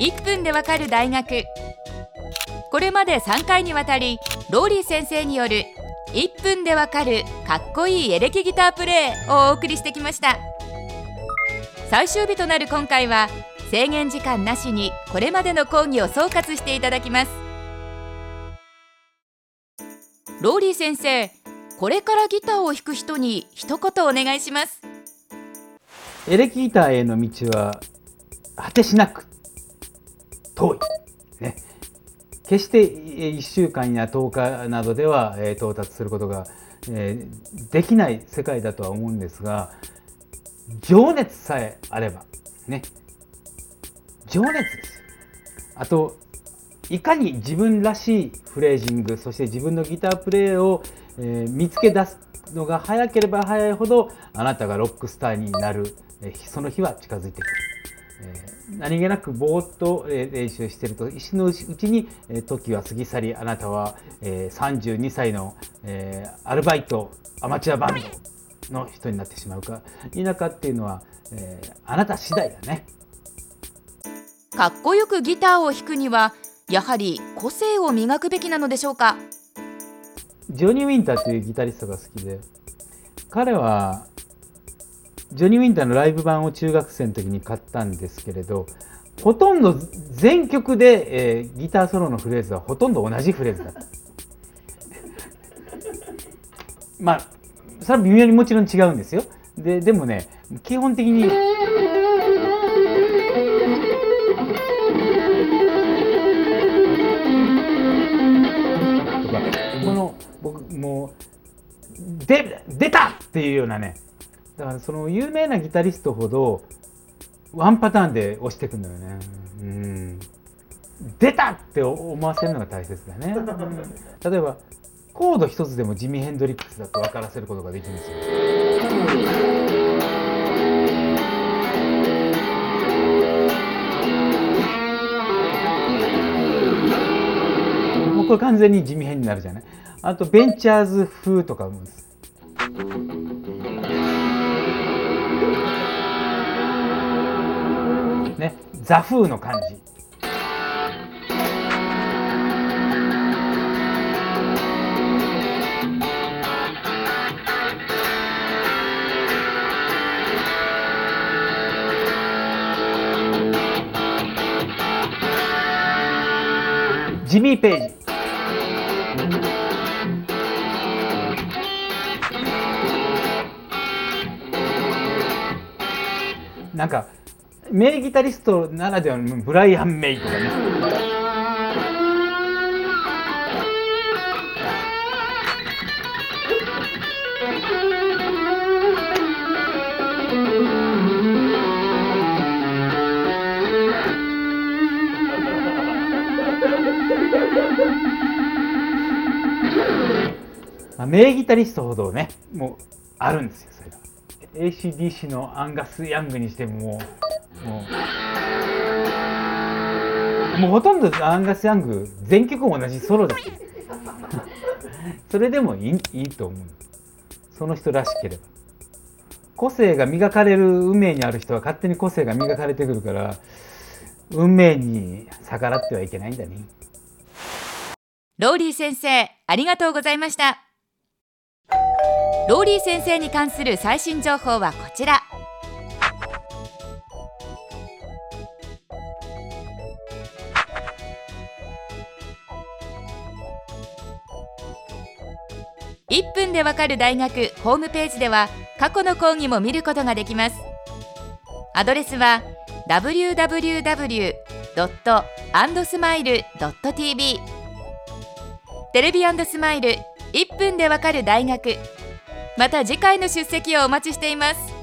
1分でわかる大学。これまで3回にわたりローリー先生による1分でわかるかっこいいエレキギタープレイをお送りしてきました。最終日となる今回は制限時間なしにこれまでの講義を総括していただきます。ローリー先生これからギターを弾く人に一言お願いします。エレキギターへの道は果てしなく遠い、ね、決して1週間や10日などでは到達することができない世界だとは思うんですが情熱さえあればね。情熱です。あといかに自分らしいフレージングそして自分のギタープレーを、見つけ出すのが早ければ早いほどあなたがロックスターになる、その日は近づいてくる。えー、何気なくぼーっと練習していると石のうちに時は過ぎ去りあなたは、えー、32歳の、えー、アルバイトアマチュアバンドの人になってしまうか否かっていうのは、えー、あなた次第だね。かっこよくギターを弾くにはやはり個性を磨くべきなのでしょうか？ジョニー・ウィンターというギタリストが好きで彼はジョニー・ウィンターのライブ版を中学生の時に買ったんですけれどほとんど全曲で、えー、ギターソロのフレーズはほとんど同じフレーズだった。まあそれは微妙にもちろん違うんですよ。ででもね基本的にこの僕もう出たっていうようなねだからその有名なギタリストほどワンパターンで押していくんだよね。うん出たって思わせるのが大切だね。例えばコード一つでもジミー・ヘンドリックスだと分からせることができるんですよ。もうこれ完全に地味編になるじゃない。あとベンチャーズ風とかもですね。ザ風の感じ。ジミー・ページ。なんか名ギタリストならではのブライアン・メイとかね。名ギタリストほどねもうあるんですよそれが。ACDC のアンガス・ヤングにしてももうもうほとんどアンガス・ヤング全曲同じソロだしそれでもいいいいと思う。その人らしければ。個性が磨かれる運命にある人は勝手に個性が磨かれてくるから運命に逆らってはいけないんだね。ローリー先生ありがとうございました。ローリー先生に関する最新情報はこちら。1分でわかる大学ホームページでは過去の講義も見ることができます。アドレスは www.andsmile.tv テレビスマイル1分でわかる大学。また次回の出席をお待ちしています。